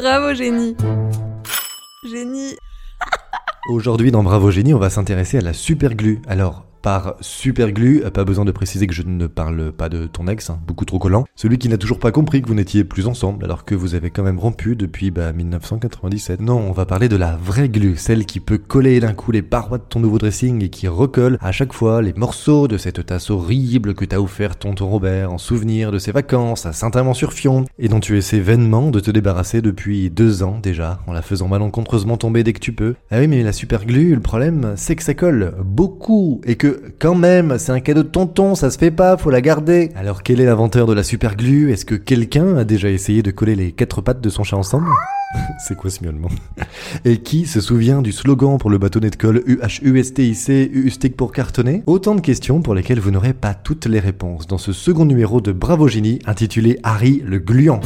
Bravo, génie. Génie. Aujourd'hui dans Bravo Génie, on va s'intéresser à la superglue. Alors, par superglue, pas besoin de préciser que je ne parle pas de ton ex, hein, beaucoup trop collant. Celui qui n'a toujours pas compris que vous n'étiez plus ensemble alors que vous avez quand même rompu depuis bah, 1997. Non, on va parler de la vraie glue, celle qui peut coller d'un coup les parois de ton nouveau dressing et qui recolle à chaque fois les morceaux de cette tasse horrible que t'a offert tonton Robert en souvenir de ses vacances à Saint-Amand-sur-Fion et dont tu essaies vainement de te débarrasser depuis deux ans déjà en la faisant malencontreusement tomber dès que tu peux. Ah oui mais la superglue, le problème c'est que ça colle beaucoup et que quand même, c'est un cadeau de tonton, ça se fait pas, faut la garder. Alors quel est l'inventeur de la superglue Est-ce que quelqu'un a déjà essayé de coller les quatre pattes de son chat ensemble? C'est quoi ce miaulement? Et qui se souvient du slogan pour le bâtonnet de colle UHUSTIC, USTIC pour cartonner? Autant de questions pour lesquelles vous n'aurez pas toutes les réponses dans ce second numéro de Bravo Génie intitulé Harry le gluant.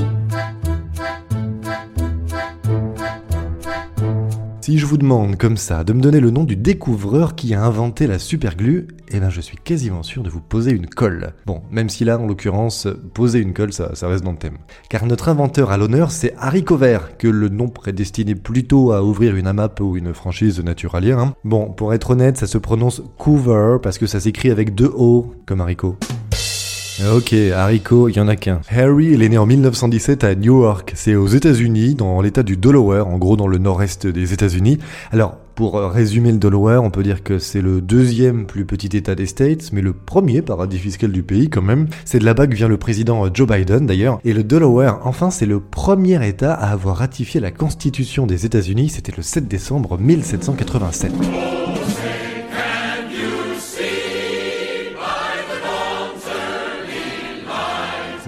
Si je vous demande comme ça de me donner le nom du découvreur qui a inventé la superglue, eh ben je suis quasiment sûr de vous poser une colle. Bon, même si là, en l'occurrence, poser une colle, ça, reste dans le thème. Car notre inventeur à l'honneur, c'est Harry Cover, que le nom prédestiné plutôt à ouvrir une AMAP ou une franchise naturalière. Hein. Bon, pour être honnête, ça se prononce Coover parce que ça s'écrit avec deux O, comme haricot. Ok, haricot, il y en a qu'un. Harry, il est né en 1917 à Newark. C'est aux États-Unis, dans l'état du Delaware, en gros dans le nord-est des États-Unis. Alors, pour résumer le Delaware, on peut dire que c'est le deuxième plus petit état des States, mais le premier paradis fiscal du pays quand même. C'est de là-bas que vient le président Joe Biden d'ailleurs. Et le Delaware, enfin, c'est le premier état à avoir ratifié la Constitution des États-Unis. C'était le 7 décembre 1787.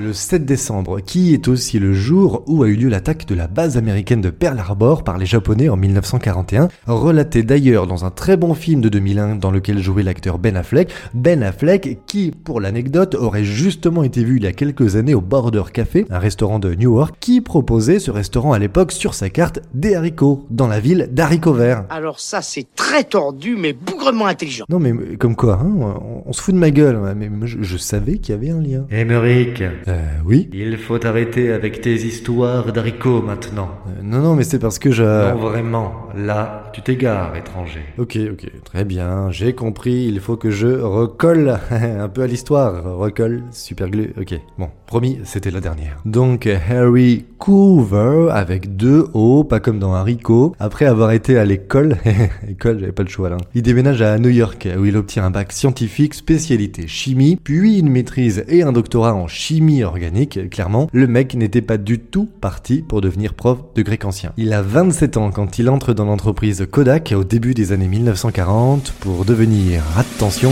Le 7 décembre, qui est aussi le jour où a eu lieu l'attaque de la base américaine de Pearl Harbor par les Japonais en 1941, relaté d'ailleurs dans un très bon film de 2001 dans lequel jouait l'acteur Ben Affleck, Ben Affleck qui, pour l'anecdote, aurait justement été vu il y a quelques années au Border Café, un restaurant de Newark, qui proposait ce restaurant à l'époque sur sa carte des haricots, dans la ville d'haricots verts. Alors ça c'est très tordu mais bougrement intelligent. Non mais comme quoi, hein, on, se fout de ma gueule, mais je, savais qu'il y avait un lien. Émeric, euh, oui Il faut arrêter avec tes histoires d'haricots maintenant. Euh, non, non, mais c'est parce que je... Non, vraiment. Là, tu t'égares, étranger. Ok, ok. Très bien. J'ai compris. Il faut que je recolle un peu à l'histoire. Recolle, super glue. Ok. Bon, promis, c'était la dernière. Donc, Harry Coover, avec deux O, pas comme dans haricot. Après avoir été à l'école, école, j'avais pas le choix là. Il déménage à New York, où il obtient un bac scientifique spécialité chimie, puis une maîtrise et un doctorat en chimie organique, clairement, le mec n'était pas du tout parti pour devenir prof de grec ancien. Il a 27 ans quand il entre dans l'entreprise Kodak au début des années 1940 pour devenir, attention,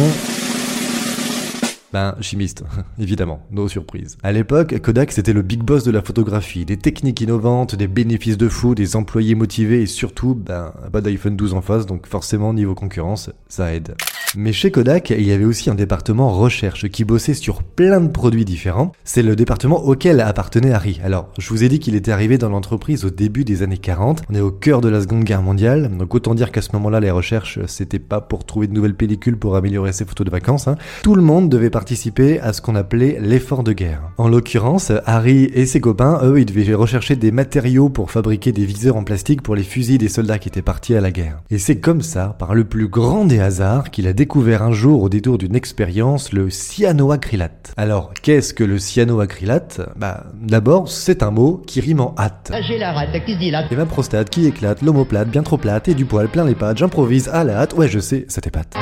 ben, chimiste, évidemment, nos surprises. À l'époque, Kodak c'était le big boss de la photographie, des techniques innovantes, des bénéfices de fou, des employés motivés et surtout, ben, pas d'iPhone 12 en face, donc forcément niveau concurrence, ça aide. Mais chez Kodak, il y avait aussi un département recherche qui bossait sur plein de produits différents. C'est le département auquel appartenait Harry. Alors, je vous ai dit qu'il était arrivé dans l'entreprise au début des années 40. On est au cœur de la Seconde Guerre mondiale, donc autant dire qu'à ce moment-là, les recherches, c'était pas pour trouver de nouvelles pellicules pour améliorer ses photos de vacances. Hein. Tout le monde devait participer à ce qu'on appelait l'effort de guerre. En l'occurrence, Harry et ses copains, eux, ils devaient rechercher des matériaux pour fabriquer des viseurs en plastique pour les fusils des soldats qui étaient partis à la guerre. Et c'est comme ça, par le plus grand des hasards, qu'il a découvert un jour au détour d'une expérience le cyanoacrylate. Alors, qu'est-ce que le cyanoacrylate? Bah, d'abord, c'est un mot qui rime en hâte. J'ai la rate, qui dit là? Et ma prostate qui éclate, l'homoplate bien trop plate et du poil plein les pattes, j'improvise à la hâte, ouais je sais, ça t'épate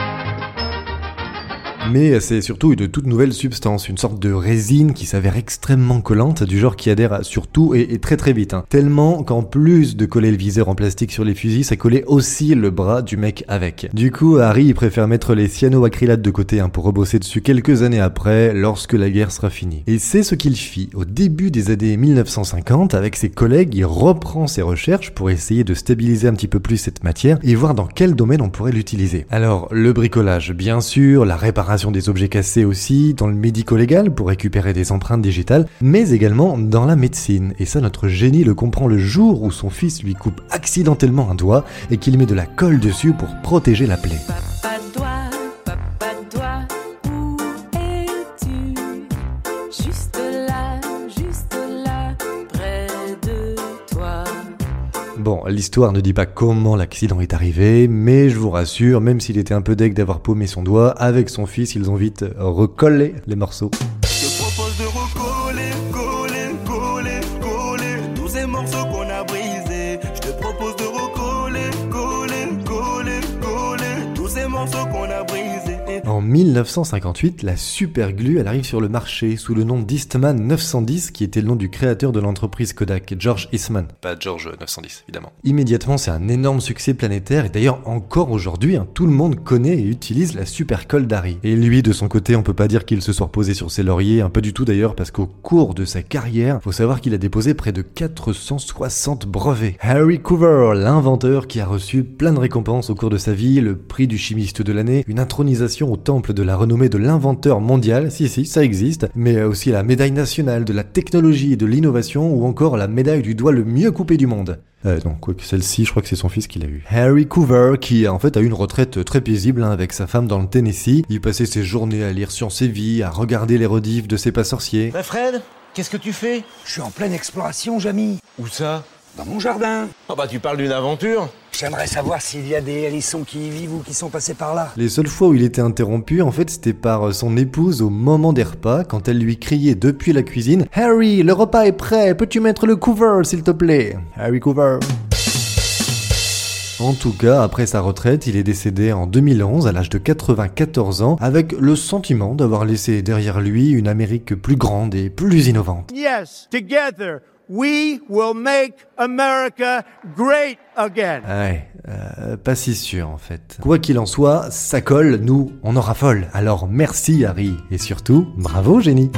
mais c'est surtout une toute nouvelle substance, une sorte de résine qui s'avère extrêmement collante, du genre qui adhère sur tout et, très très vite. Hein. Tellement qu'en plus de coller le viseur en plastique sur les fusils, ça collait aussi le bras du mec avec. Du coup, Harry préfère mettre les cyanoacrylates de côté hein, pour rebosser dessus quelques années après, lorsque la guerre sera finie. Et c'est ce qu'il fit au début des années 1950 avec ses collègues, il reprend ses recherches pour essayer de stabiliser un petit peu plus cette matière et voir dans quel domaine on pourrait l'utiliser. Alors, le bricolage, bien sûr, la réparation des objets cassés aussi, dans le médico-légal pour récupérer des empreintes digitales, mais également dans la médecine. Et ça, notre génie le comprend le jour où son fils lui coupe accidentellement un doigt et qu'il met de la colle dessus pour protéger la plaie. Bon, l'histoire ne dit pas comment l'accident est arrivé, mais je vous rassure, même s'il était un peu deg d'avoir paumé son doigt, avec son fils, ils ont vite recollé les morceaux. Je te propose de recoller, coller, coller, coller tous ces morceaux qu'on a En 1958, la super glue, elle arrive sur le marché sous le nom d'Eastman 910, qui était le nom du créateur de l'entreprise Kodak, George Eastman. Pas George 910, évidemment. Immédiatement, c'est un énorme succès planétaire, et d'ailleurs encore aujourd'hui, hein, tout le monde connaît et utilise la super colle d'Harry. Et lui, de son côté, on peut pas dire qu'il se soit reposé sur ses lauriers, un peu du tout d'ailleurs, parce qu'au cours de sa carrière, faut savoir qu'il a déposé près de 460 brevets. Harry Coover, l'inventeur qui a reçu plein de récompenses au cours de sa vie, le prix du chimiste de l'année, une intronisation au temple de la renommée de l'inventeur mondial, si si, ça existe, mais aussi la médaille nationale de la technologie et de l'innovation, ou encore la médaille du doigt le mieux coupé du monde. Euh, non, quoique celle-ci, je crois que c'est son fils qui l'a eu. Harry Coover, qui en fait a eu une retraite très paisible hein, avec sa femme dans le Tennessee. Il passait ses journées à lire Science et Vie, à regarder les rediffs de ses pas sorciers. Bah Fred, qu'est-ce que tu fais? Je suis en pleine exploration, Jamy. Où ça? Dans mon jardin. Oh bah tu parles d'une aventure J'aimerais savoir s'il y a des hérissons qui y vivent ou qui sont passés par là. Les seules fois où il était interrompu, en fait, c'était par son épouse au moment des repas, quand elle lui criait depuis la cuisine Harry, le repas est prêt, peux-tu mettre le cover, s'il te plaît? Harry Coover. En tout cas, après sa retraite, il est décédé en 2011 à l'âge de 94 ans, avec le sentiment d'avoir laissé derrière lui une Amérique plus grande et plus innovante. Yes, together we will make America great again. Ouais, euh, pas si sûr en fait. Quoi qu'il en soit, ça colle, nous, on en raffole. Alors merci Harry, et surtout, bravo génie